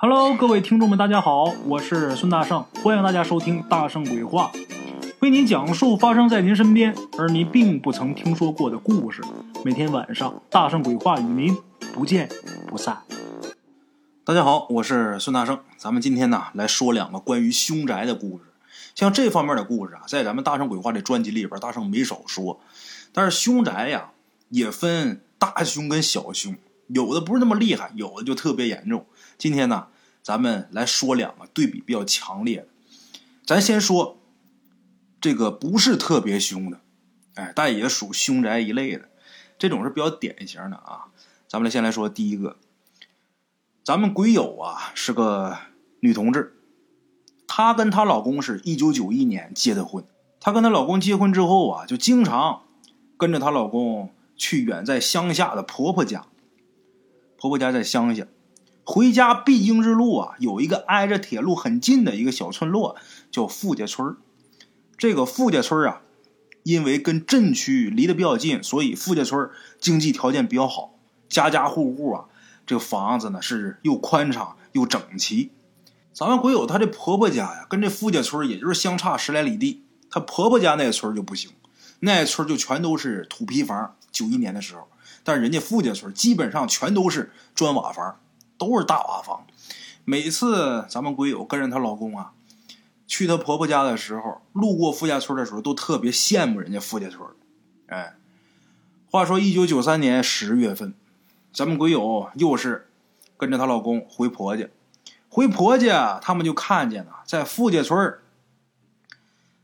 Hello，各位听众们，大家好，我是孙大圣，欢迎大家收听《大圣鬼话》，为您讲述发生在您身边而您并不曾听说过的故事。每天晚上，《大圣鬼话》与您不见不散。大家好，我是孙大圣，咱们今天呢来说两个关于凶宅的故事。像这方面的故事啊，在咱们《大圣鬼话》这专辑里边，大圣没少说。但是凶宅呀，也分大凶跟小凶，有的不是那么厉害，有的就特别严重。今天呢，咱们来说两个对比比较强烈的。咱先说这个不是特别凶的，哎，但也属凶宅一类的，这种是比较典型的啊。咱们来先来说第一个，咱们鬼友啊是个女同志，她跟她老公是一九九一年结的婚。她跟她老公结婚之后啊，就经常跟着她老公去远在乡下的婆婆家，婆婆家在乡下。回家必经之路啊，有一个挨着铁路很近的一个小村落，叫付家村这个付家村啊，因为跟镇区离得比较近，所以付家村经济条件比较好，家家户户啊，这个房子呢是又宽敞又整齐。咱们鬼友她这婆婆家呀，跟这付家村也就是相差十来里地。她婆婆家那村就不行，那村就全都是土坯房。九一年的时候，但是人家付家村基本上全都是砖瓦房。都是大瓦房，每次咱们鬼友跟着她老公啊，去她婆婆家的时候，路过富家村的时候，都特别羡慕人家富家村。哎，话说一九九三年十月份，咱们鬼友又是跟着她老公回婆家，回婆家，他们就看见了在富家村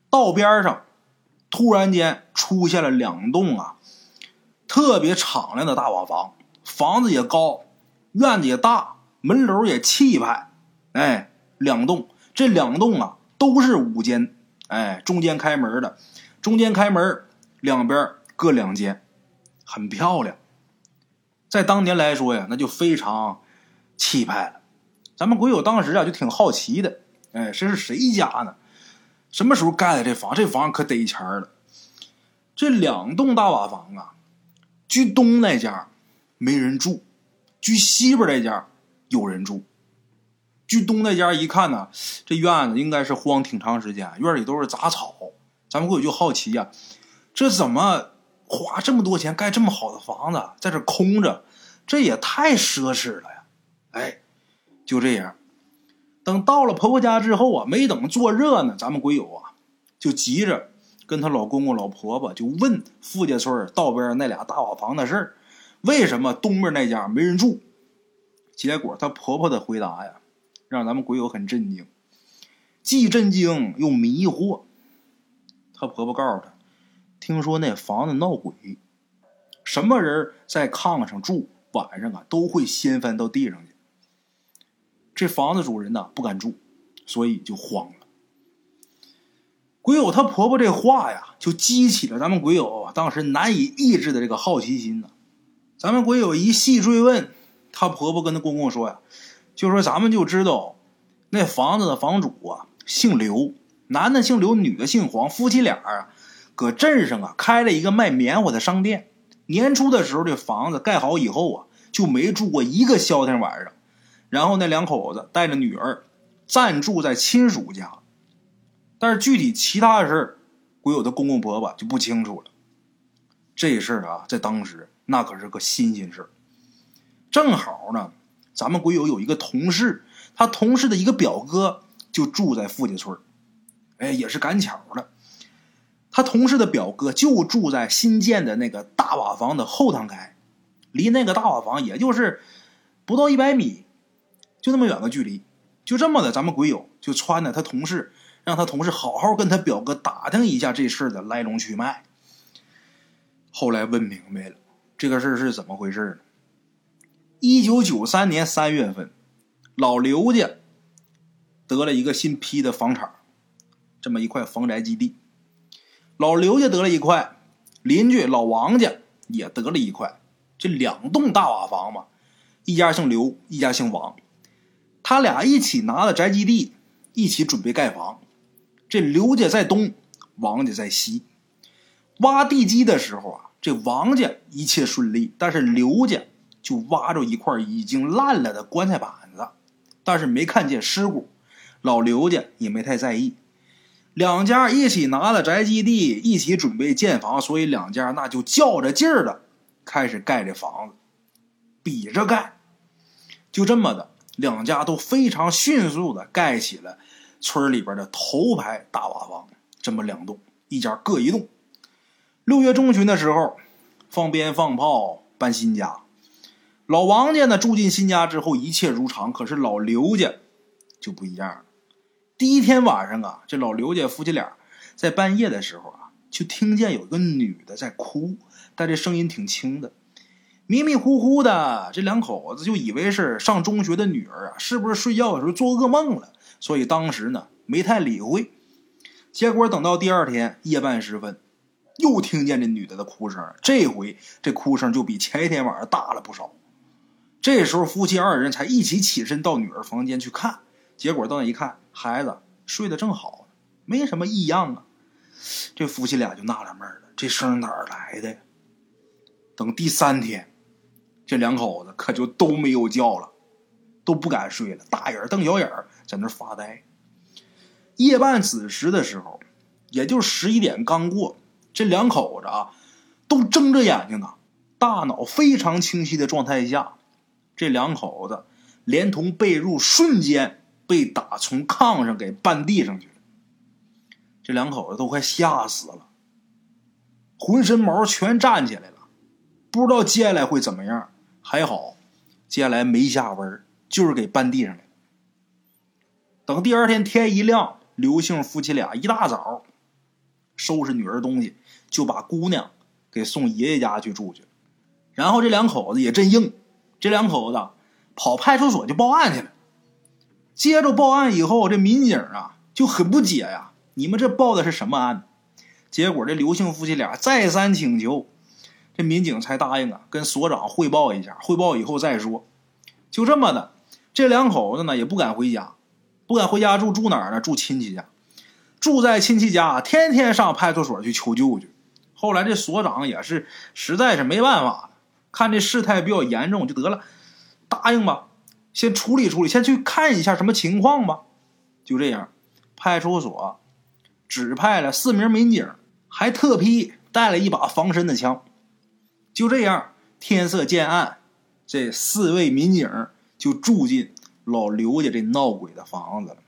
道边上，突然间出现了两栋啊，特别敞亮的大瓦房，房子也高。院子也大，门楼也气派，哎，两栋，这两栋啊都是五间，哎，中间开门的，中间开门，两边各两间，很漂亮。在当年来说呀，那就非常气派了。咱们鬼友当时啊就挺好奇的，哎，这是谁家呢？什么时候盖的这房？这房可得钱了。这两栋大瓦房啊，居东那家没人住。居西边那家有人住，居东那家一看呢，这院子应该是荒挺长时间，院里都是杂草。咱们鬼友就好奇呀，这怎么花这么多钱盖这么好的房子，在这空着，这也太奢侈了呀！哎，就这样，等到了婆婆家之后啊，没等坐热呢，咱们鬼友啊就急着跟她老公公、老婆婆就问富家村道边那俩大瓦房的事儿。为什么东边那家没人住？结果她婆婆的回答呀，让咱们鬼友很震惊，既震惊又迷惑。她婆婆告诉她，听说那房子闹鬼，什么人在炕上住，晚上啊都会掀翻到地上去。这房子主人呢不敢住，所以就慌了。鬼友她婆婆这话呀，就激起了咱们鬼友当时难以抑制的这个好奇心呢。咱们鬼友一细追问，她婆婆跟她公公说呀，就说咱们就知道，那房子的房主啊姓刘，男的姓刘，女的姓黄，夫妻俩啊，搁镇上啊开了一个卖棉花的商店。年初的时候，这房子盖好以后啊，就没住过一个消停晚上。然后那两口子带着女儿暂住在亲属家，但是具体其他的事儿，鬼友的公公婆婆就不清楚了。这事儿啊，在当时。那可是个新鲜事儿，正好呢，咱们鬼友有一个同事，他同事的一个表哥就住在富家村哎，也是赶巧了，他同事的表哥就住在新建的那个大瓦房的后堂开，离那个大瓦房也就是不到一百米，就那么远个距离，就这么的，咱们鬼友就穿着他同事，让他同事好好跟他表哥打听一下这事儿的来龙去脉。后来问明白了。这个事儿是怎么回事呢？一九九三年三月份，老刘家得了一个新批的房产，这么一块房宅基地。老刘家得了一块，邻居老王家也得了一块，这两栋大瓦房嘛，一家姓刘，一家姓王，他俩一起拿了宅基地，一起准备盖房。这刘家在东，王家在西，挖地基的时候啊。这王家一切顺利，但是刘家就挖着一块已经烂了的棺材板子，但是没看见尸骨。老刘家也没太在意，两家一起拿了宅基地，一起准备建房，所以两家那就较着劲儿的开始盖这房子，比着盖。就这么的，两家都非常迅速的盖起了村里边的头排大瓦房，这么两栋，一家各一栋。六月中旬的时候，放鞭放炮搬新家。老王家呢住进新家之后，一切如常。可是老刘家就不一样了。第一天晚上啊，这老刘家夫妻俩在半夜的时候啊，就听见有个女的在哭，但这声音挺轻的，迷迷糊糊的。这两口子就以为是上中学的女儿啊，是不是睡觉的时候做噩梦了？所以当时呢没太理会。结果等到第二天夜半时分，又听见这女的的哭声，这回这哭声就比前一天晚上大了不少。这时候夫妻二人才一起起身到女儿房间去看。结果到那一看，孩子睡得正好，没什么异样啊。这夫妻俩就纳了闷了，这声哪儿来的？等第三天，这两口子可就都没有觉了，都不敢睡了，大眼瞪小眼在那发呆。夜半子时的时候，也就十一点刚过，这两口子啊，都睁着眼睛呢，大脑非常清晰的状态下，这两口子连同被褥瞬间。被打从炕上给绊地上去了，这两口子都快吓死了，浑身毛全站起来了，不知道接下来会怎么样。还好，接下来没下文，就是给绊地上来。等第二天天一亮，刘姓夫妻俩一大早收拾女儿东西，就把姑娘给送爷爷家去住去。然后这两口子也真硬，这两口子跑派出所就报案去了。接着报案以后，这民警啊就很不解呀，你们这报的是什么案？结果这刘姓夫妻俩再三请求，这民警才答应啊，跟所长汇报一下，汇报以后再说。就这么的，这两口子呢也不敢回家，不敢回家住，住哪儿呢？住亲戚家，住在亲戚家，天天上派出所去求救去。后来这所长也是实在是没办法了，看这事态比较严重，就得了，答应吧。先处理处理，先去看一下什么情况吧。就这样，派出所指派了四名民警，还特批带了一把防身的枪。就这样，天色渐暗，这四位民警就住进老刘家这闹鬼的房子了。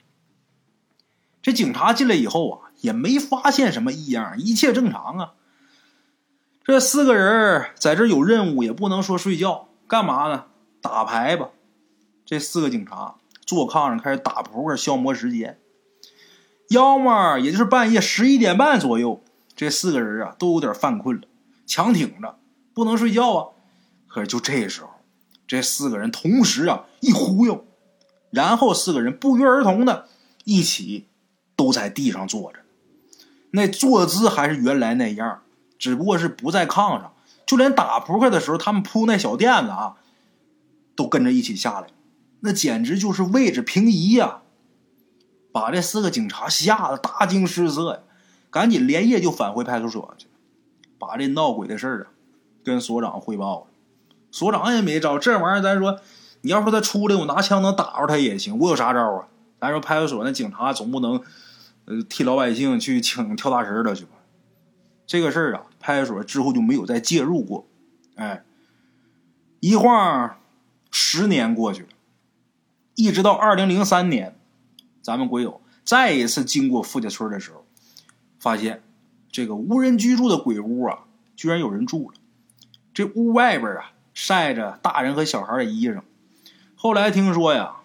这警察进来以后啊，也没发现什么异样，一切正常啊。这四个人在这有任务，也不能说睡觉，干嘛呢？打牌吧。这四个警察坐炕上开始打扑克消磨时间，要么也就是半夜十一点半左右，这四个人啊都有点犯困了，强挺着不能睡觉啊。可是就这时候，这四个人同时啊一忽悠，然后四个人不约而同的一起都在地上坐着，那坐姿还是原来那样，只不过是不在炕上，就连打扑克的时候他们铺那小垫子啊，都跟着一起下来。那简直就是位置平移呀！把这四个警察吓得大惊失色呀，赶紧连夜就返回派出所去，把这闹鬼的事儿啊跟所长汇报了。所长也没招，这玩意儿咱说，你要说他出来，我拿枪能打着他也行，我有啥招啊？咱说派出所那警察总不能呃替老百姓去请跳大神的去吧？这个事儿啊，派出所之后就没有再介入过。哎，一晃十年过去了。一直到二零零三年，咱们鬼友再一次经过付家村的时候，发现这个无人居住的鬼屋啊，居然有人住了。这屋外边啊，晒着大人和小孩的衣裳。后来听说呀，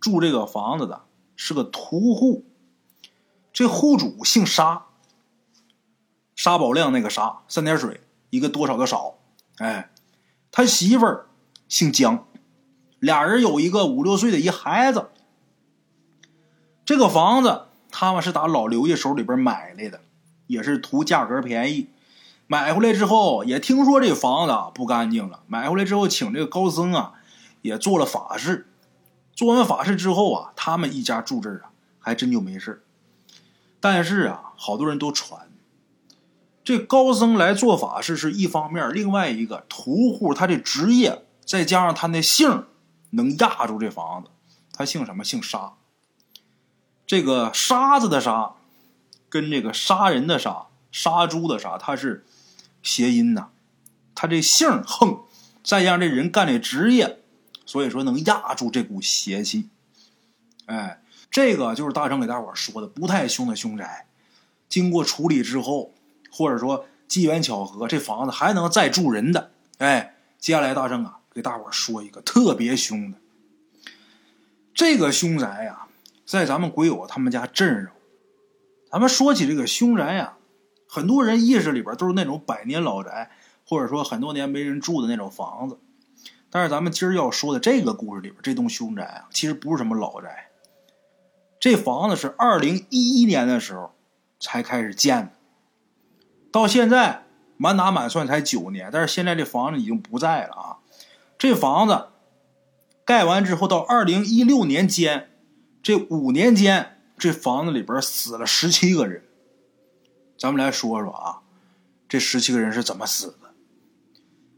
住这个房子的是个屠户，这户主姓沙，沙宝亮那个沙，三点水一个多少的少，哎，他媳妇儿姓江。俩人有一个五六岁的一孩子。这个房子他们是打老刘家手里边买来的，也是图价格便宜。买回来之后也听说这房子不干净了，买回来之后请这个高僧啊也做了法事。做完法事之后啊，他们一家住这儿啊还真就没事但是啊，好多人都传这高僧来做法事是一方面，另外一个屠户他的职业再加上他那姓。能压住这房子，他姓什么？姓沙。这个“沙”字的“沙”，跟这个杀人的“杀”、杀猪的“杀”，它是谐音呐。他这姓横，再加上这人干这职业，所以说能压住这股邪气。哎，这个就是大成给大伙说的不太凶的凶宅，经过处理之后，或者说机缘巧合，这房子还能再住人的。哎，接下来大圣啊，给大伙说一个特别凶的。这个凶宅呀，在咱们鬼友他们家镇上。咱们说起这个凶宅呀，很多人意识里边都是那种百年老宅，或者说很多年没人住的那种房子。但是咱们今儿要说的这个故事里边，这栋凶宅啊，其实不是什么老宅。这房子是二零一一年的时候才开始建的，到现在。满打满算才九年，但是现在这房子已经不在了啊！这房子盖完之后，到二零一六年间，这五年间，这房子里边死了十七个人。咱们来说说啊，这十七个人是怎么死的？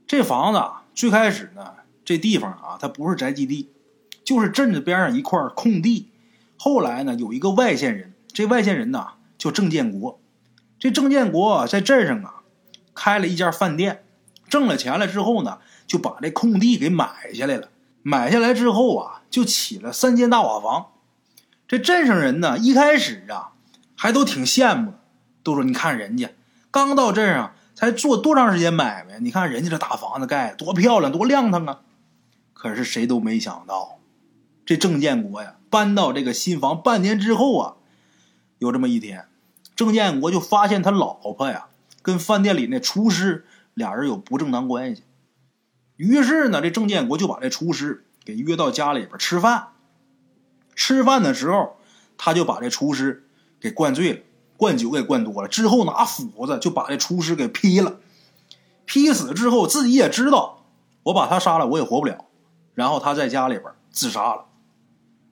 这房子啊最开始呢，这地方啊，它不是宅基地，就是镇子边上一块空地。后来呢，有一个外县人，这外县人呐叫郑建国，这郑建国在镇上啊。开了一家饭店，挣了钱了之后呢，就把这空地给买下来了。买下来之后啊，就起了三间大瓦房。这镇上人呢，一开始啊，还都挺羡慕，都说：“你看人家刚到镇上才做多长时间买卖，你看人家这大房子盖多漂亮，多亮堂啊！”可是谁都没想到，这郑建国呀，搬到这个新房半年之后啊，有这么一天，郑建国就发现他老婆呀。跟饭店里那厨师俩人有不正当关系，于是呢，这郑建国就把这厨师给约到家里边吃饭。吃饭的时候，他就把这厨师给灌醉了，灌酒给灌多了，之后拿斧子就把这厨师给劈了。劈死之后，自己也知道我把他杀了，我也活不了。然后他在家里边自杀了。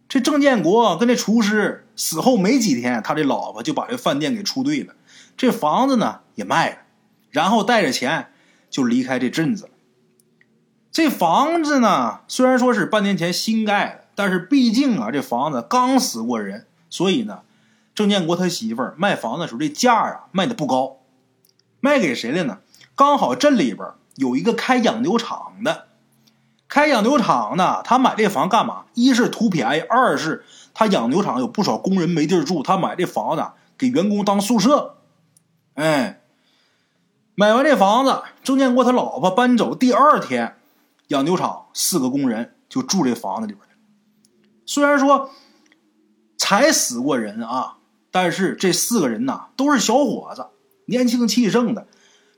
这郑建国跟这厨师死后没几天，他这老婆就把这饭店给出兑了。这房子呢也卖了，然后带着钱就离开这镇子了。这房子呢虽然说是半年前新盖的，但是毕竟啊这房子刚死过人，所以呢郑建国他媳妇儿卖房子的时候这价啊卖的不高，卖给谁了呢？刚好镇里边有一个开养牛场的，开养牛场的他买这房干嘛？一是图便宜，二是他养牛场有不少工人没地儿住，他买这房子给员工当宿舍。哎，买完这房子，郑建国他老婆搬走第二天，养牛场四个工人就住这房子里边虽然说才死过人啊，但是这四个人呐都是小伙子，年轻气盛的，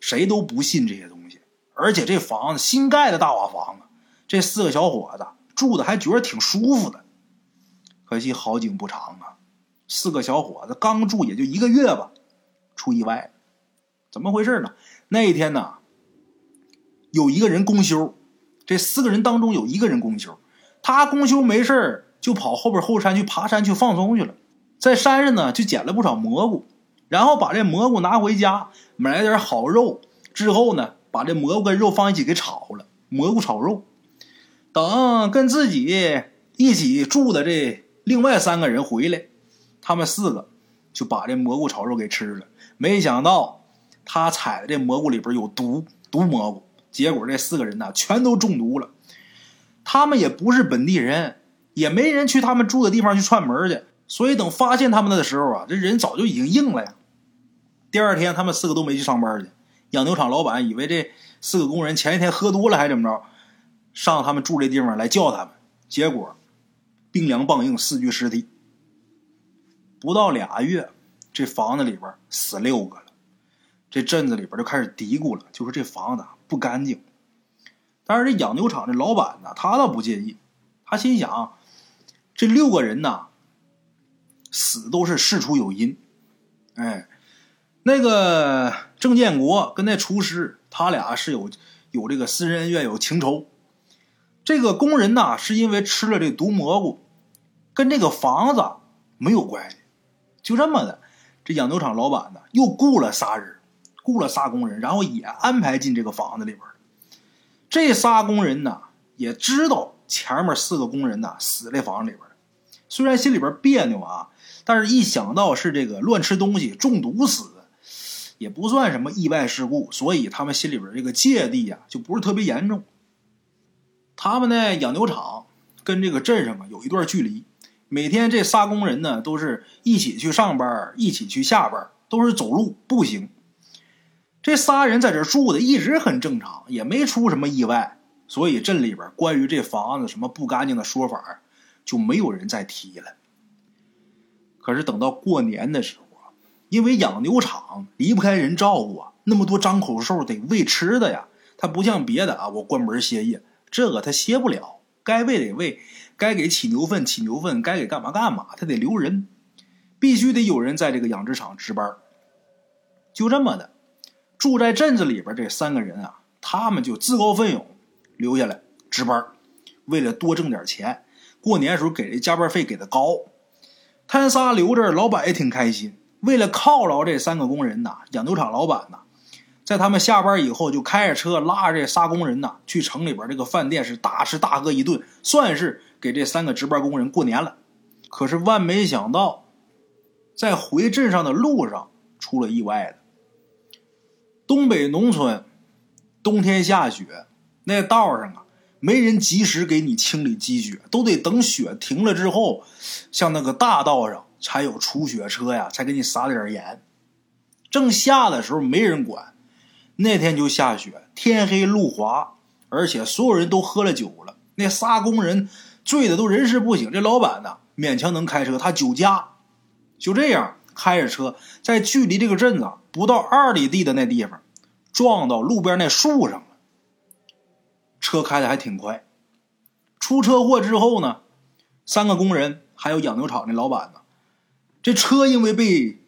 谁都不信这些东西。而且这房子新盖的大瓦房啊，这四个小伙子住的还觉得挺舒服的。可惜好景不长啊，四个小伙子刚住也就一个月吧。出意外了，怎么回事呢？那一天呢，有一个人公休，这四个人当中有一个人公休，他公休没事就跑后边后山去爬山去放松去了，在山上呢就捡了不少蘑菇，然后把这蘑菇拿回家，买了点好肉，之后呢把这蘑菇跟肉放一起给炒了，蘑菇炒肉。等跟自己一起住的这另外三个人回来，他们四个就把这蘑菇炒肉给吃了。没想到他采的这蘑菇里边有毒，毒蘑菇，结果这四个人呢全都中毒了。他们也不是本地人，也没人去他们住的地方去串门去，所以等发现他们的时候啊，这人早就已经硬了呀。第二天他们四个都没去上班去，养牛场老板以为这四个工人前一天喝多了还怎么着，上他们住这地方来叫他们，结果冰凉棒硬，四具尸体，不到俩月。这房子里边死六个了，这镇子里边就开始嘀咕了，就说这房子不干净。但是这养牛场的老板呢，他倒不介意，他心想，这六个人呐，死都是事出有因。哎，那个郑建国跟那厨师，他俩是有有这个私人恩怨，有情仇。这个工人呐，是因为吃了这毒蘑菇，跟这个房子没有关系，就这么的。这养牛场老板呢，又雇了仨人，雇了仨工人，然后也安排进这个房子里边这仨工人呢，也知道前面四个工人呢死在房子里边虽然心里边别扭啊，但是一想到是这个乱吃东西中毒死的，也不算什么意外事故，所以他们心里边这个芥蒂呀就不是特别严重。他们呢养牛场跟这个镇上啊有一段距离，每天这仨工人呢都是一起去上班，一起去下班，都是走路步行。这仨人在这住的一直很正常，也没出什么意外，所以镇里边关于这房子什么不干净的说法就没有人再提了。可是等到过年的时候啊，因为养牛场离不开人照顾啊，那么多张口兽得喂吃的呀，它不像别的啊，我关门歇业，这个他歇不了，该喂得喂，该给起牛粪起牛粪，该给干嘛干嘛，他得留人，必须得有人在这个养殖场值班。就这么的。住在镇子里边这三个人啊，他们就自告奋勇留下来值班，为了多挣点钱。过年时候给这加班费给的高，他仨留着，老板也挺开心。为了犒劳这三个工人呐，养牛场老板呐，在他们下班以后就开着车拉着这仨工人呢，去城里边这个饭店是大吃大喝一顿，算是给这三个值班工人过年了。可是万没想到，在回镇上的路上出了意外了。东北农村，冬天下雪，那道上啊，没人及时给你清理积雪，都得等雪停了之后，像那个大道上才有除雪车呀，才给你撒点盐。正下的时候没人管，那天就下雪，天黑路滑，而且所有人都喝了酒了。那仨工人醉的都人事不省，这老板呢勉强能开车，他酒驾，就这样。开着车，在距离这个镇子不到二里地的那地方，撞到路边那树上了。车开的还挺快。出车祸之后呢，三个工人还有养牛场的老板呢，这车因为被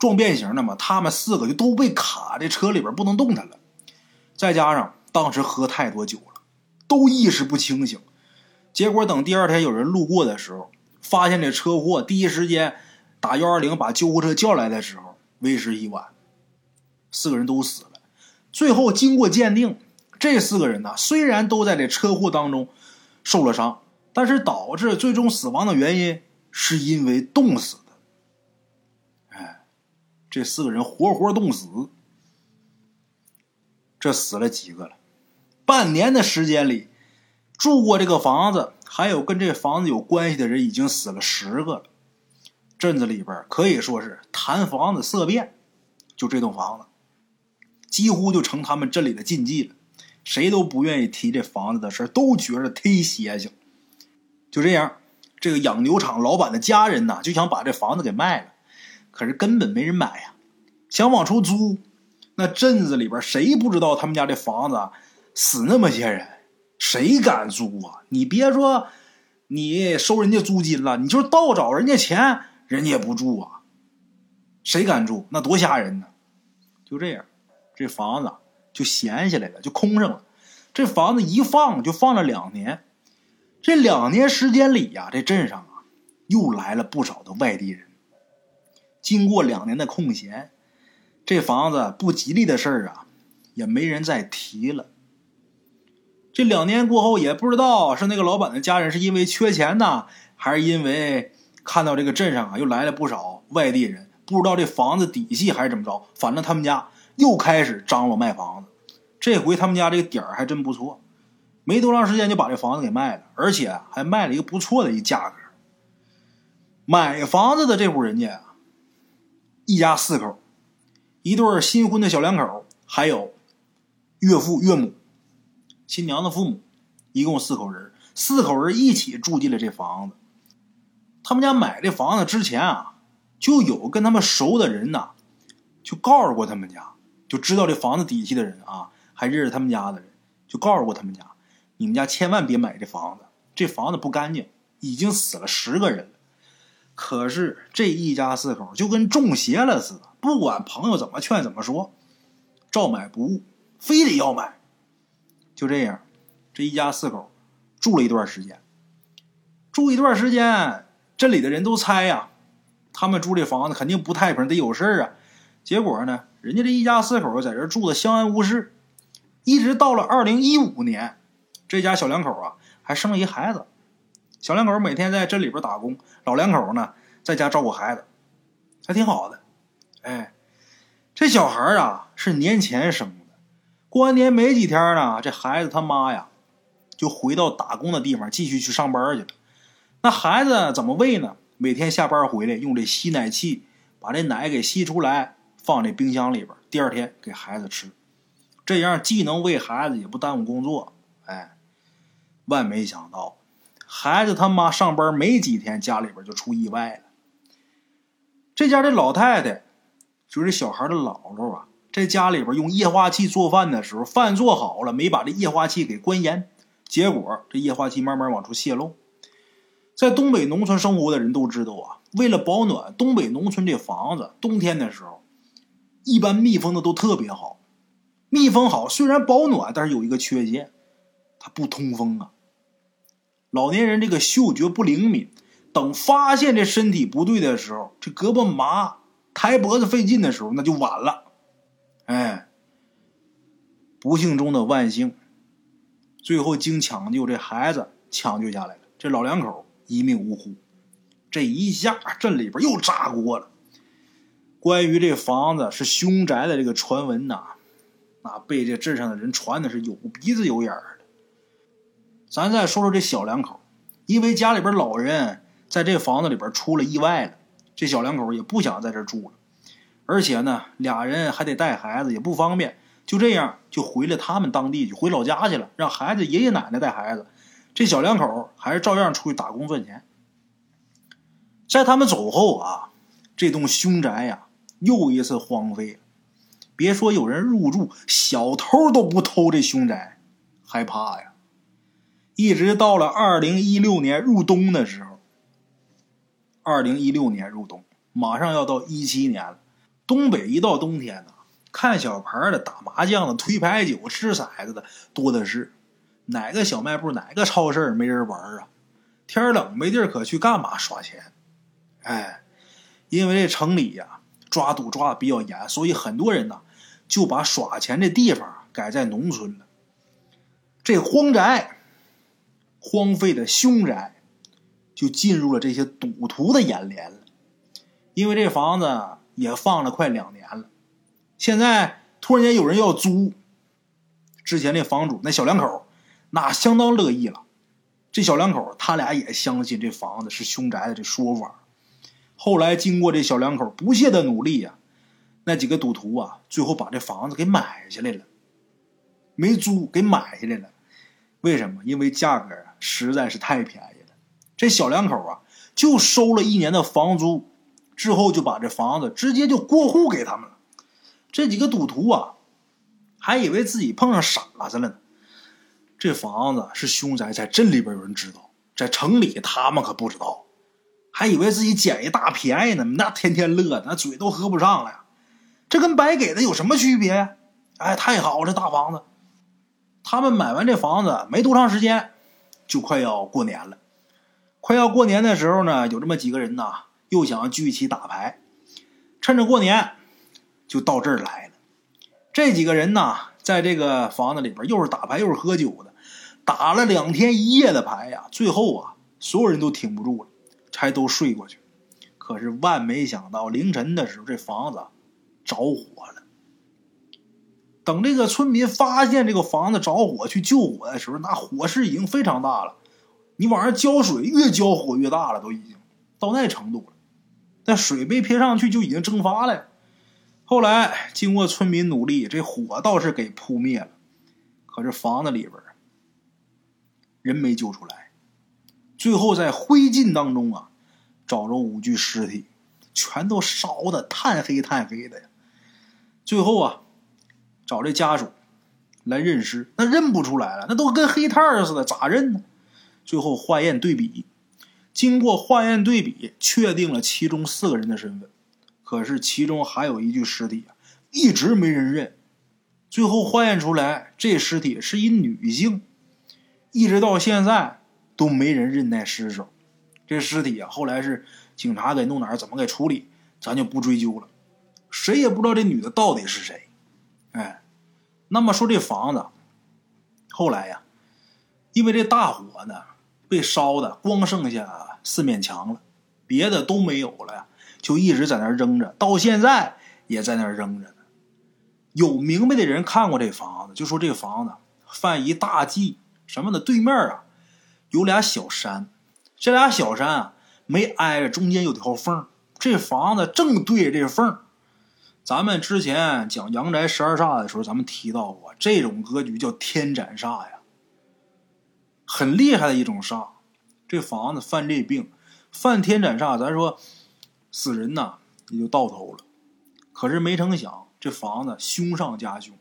撞变形了嘛，他们四个就都被卡这车里边不能动弹了。再加上当时喝太多酒了，都意识不清醒。结果等第二天有人路过的时候，发现这车祸，第一时间。打幺二零把救护车叫来的时候，为时已晚，四个人都死了。最后经过鉴定，这四个人呢，虽然都在这车祸当中受了伤，但是导致最终死亡的原因是因为冻死。这四个人活活冻死。这死了几个了？半年的时间里，住过这个房子，还有跟这房子有关系的人，已经死了十个了。镇子里边可以说是谈房子色变，就这栋房子，几乎就成他们镇里的禁忌了。谁都不愿意提这房子的事都觉着忒邪性。就这样，这个养牛场老板的家人呢，就想把这房子给卖了，可是根本没人买呀。想往出租，那镇子里边谁不知道他们家这房子死那么些人，谁敢租啊？你别说你收人家租金了，你就是倒找人家钱。人家也不住啊，谁敢住？那多吓人呢！就这样，这房子就闲下来了，就空上了。这房子一放就放了两年。这两年时间里呀，这镇上啊又来了不少的外地人。经过两年的空闲，这房子不吉利的事儿啊也没人再提了。这两年过后，也不知道是那个老板的家人是因为缺钱呢，还是因为……看到这个镇上啊，又来了不少外地人，不知道这房子底细还是怎么着，反正他们家又开始张罗卖房子。这回他们家这个点儿还真不错，没多长时间就把这房子给卖了，而且还卖了一个不错的一价格。买房子的这户人家啊，一家四口，一对新婚的小两口，还有岳父岳母、新娘的父母，一共四口人，四口人一起住进了这房子。他们家买这房子之前啊，就有跟他们熟的人呐，就告诉过他们家，就知道这房子底细的人啊，还认识他们家的人，就告诉过他们家，你们家千万别买这房子，这房子不干净，已经死了十个人了。可是这一家四口就跟中邪了似的，不管朋友怎么劝怎么说，照买不误，非得要买。就这样，这一家四口住了一段时间，住一段时间。镇里的人都猜呀，他们住这房子肯定不太平，得有事儿啊。结果呢，人家这一家四口在这住的相安无事，一直到了二零一五年，这家小两口啊还生了一孩子。小两口每天在镇里边打工，老两口呢在家照顾孩子，还挺好的。哎，这小孩啊是年前生的，过完年没几天呢，这孩子他妈呀就回到打工的地方继续去上班去了。那孩子怎么喂呢？每天下班回来用这吸奶器把这奶给吸出来，放这冰箱里边，第二天给孩子吃。这样既能喂孩子，也不耽误工作。哎，万没想到，孩子他妈上班没几天，家里边就出意外了。这家这老太太，就是小孩的姥姥啊，在家里边用液化气做饭的时候，饭做好了，没把这液化气给关严，结果这液化气慢慢往出泄漏。在东北农村生活的人都知道啊，为了保暖，东北农村这房子冬天的时候，一般密封的都特别好。密封好虽然保暖，但是有一个缺陷，它不通风啊。老年人这个嗅觉不灵敏。等发现这身体不对的时候，这胳膊麻、抬脖子费劲的时候，那就晚了。哎，不幸中的万幸，最后经抢救，这孩子抢救下来了，这老两口一命呜呼。这一下，镇里边又炸锅了。关于这房子是凶宅的这个传闻呐，那被这镇上的人传的是有鼻子有眼儿。咱再说说这小两口，因为家里边老人。在这房子里边出了意外了，这小两口也不想在这住了，而且呢，俩人还得带孩子，也不方便，就这样就回了他们当地去，回老家去了，让孩子爷爷奶奶带孩子。这小两口还是照样出去打工赚钱。在他们走后啊，这栋凶宅呀又一次荒废了。别说有人入住，小偷都不偷这凶宅，害怕呀。一直到了二零一六年入冬的时候。二零一六年入冬，马上要到一七年了。东北一到冬天呢，看小牌的、打麻将的、推牌九、吃骰子的多的是。哪个小卖部、哪个超市没人玩啊？天冷没地儿可去，干嘛耍钱？哎，因为这城里呀抓赌抓的比较严，所以很多人呢就把耍钱的地方改在农村了。这荒宅，荒废的凶宅。就进入了这些赌徒的眼帘了，因为这房子也放了快两年了，现在突然间有人要租，之前那房主那小两口那相当乐意了，这小两口他俩也相信这房子是凶宅的这说法，后来经过这小两口不懈的努力呀，那几个赌徒啊，最后把这房子给买下来了，没租给买下来了，为什么？因为价格啊实在是太便宜了。这小两口啊，就收了一年的房租，之后就把这房子直接就过户给他们了。这几个赌徒啊，还以为自己碰上傻子了呢。这房子是凶宅，在镇里边有人知道，在城里他们可不知道，还以为自己捡一大便宜呢。那天天乐，那嘴都合不上了呀。这跟白给的有什么区别呀？哎，太好了，这大房子。他们买完这房子没多长时间，就快要过年了。快要过年的时候呢，有这么几个人呐，又想聚一起打牌，趁着过年，就到这儿来了。这几个人呐，在这个房子里边，又是打牌又是喝酒的，打了两天一夜的牌呀。最后啊，所有人都挺不住了，才都睡过去。可是万没想到，凌晨的时候，这房子着火了。等这个村民发现这个房子着火去救火的时候，那火势已经非常大了。你往上浇水，越浇火越大了，都已经到那程度了。但水没撇上去，就已经蒸发了。后来经过村民努力，这火倒是给扑灭了。可是房子里边人没救出来。最后在灰烬当中啊，找着五具尸体，全都烧的炭黑炭黑的呀。最后啊，找这家属来认尸，那认不出来了，那都跟黑炭似的，咋认呢？最后化验对比，经过化验对比，确定了其中四个人的身份。可是其中还有一具尸体啊，一直没人认。最后化验出来，这尸体是一女性，一直到现在都没人认那尸首。这尸体啊，后来是警察给弄哪儿，怎么给处理，咱就不追究了。谁也不知道这女的到底是谁。那么说这房子，后来呀，因为这大火呢。被烧的光剩下四面墙了，别的都没有了呀，就一直在那扔着，到现在也在那扔着呢。有明白的人看过这房子，就说这房子犯一大忌，什么的？对面啊有俩小山，这俩小山啊没挨着，中间有条缝，这房子正对着这缝。咱们之前讲阳宅十二煞的时候，咱们提到过，这种格局叫天斩煞呀，很厉害的一种煞。这房子犯这病，犯天斩煞，咱说死人呐也就到头了。可是没成想，这房子凶上加凶。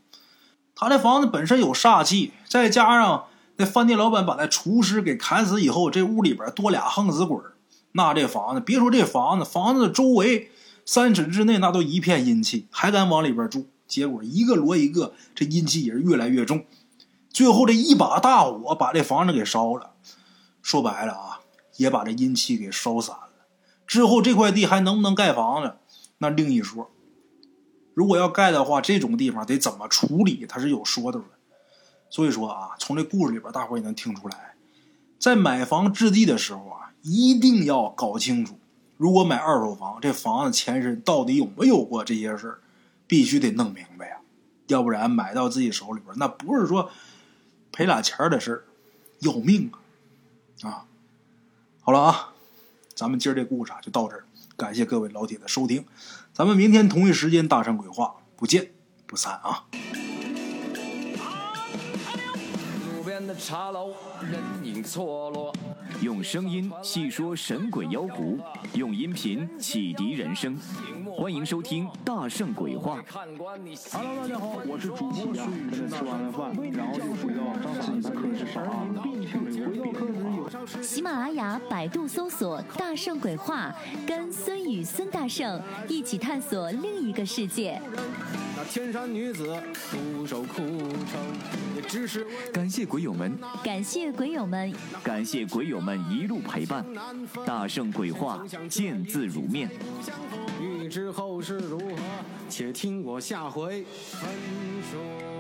他这房子本身有煞气，再加上那饭店老板把那厨师给砍死以后，这屋里边多俩横死鬼那这房子别说这房子，房子周围。三尺之内，那都一片阴气，还敢往里边住？结果一个摞一个，这阴气也是越来越重。最后这一把大火把这房子给烧了。说白了啊，也把这阴气给烧散了。之后这块地还能不能盖房子，那另一说。如果要盖的话，这种地方得怎么处理，它是有说头的。所以说啊，从这故事里边，大伙也能听出来，在买房置地的时候啊，一定要搞清楚。如果买二手房，这房子前身到底有没有过这些事，必须得弄明白呀，要不然买到自己手里边，那不是说赔俩钱的事，要命啊！啊，好了啊，咱们今儿这故事啊就到这儿，感谢各位老铁的收听，咱们明天同一时间大山鬼话不见不散啊！路边的茶楼，人影错落。用声音细说神鬼妖狐，用音频启迪人生。欢迎收听《大圣鬼话》。Hello，大家好，我是主播孙宇。吃完了饭，然后就回到自己的课室上啊。喜马拉雅、百度搜索“大圣鬼话”，跟孙宇、孙大圣一起探索另一个世界。那天山女子独守苦城，也只是感谢鬼友们，感谢鬼友们，感谢鬼友们一路陪伴。大圣鬼话，见字如面。欲知后事如何，且听我下回分说。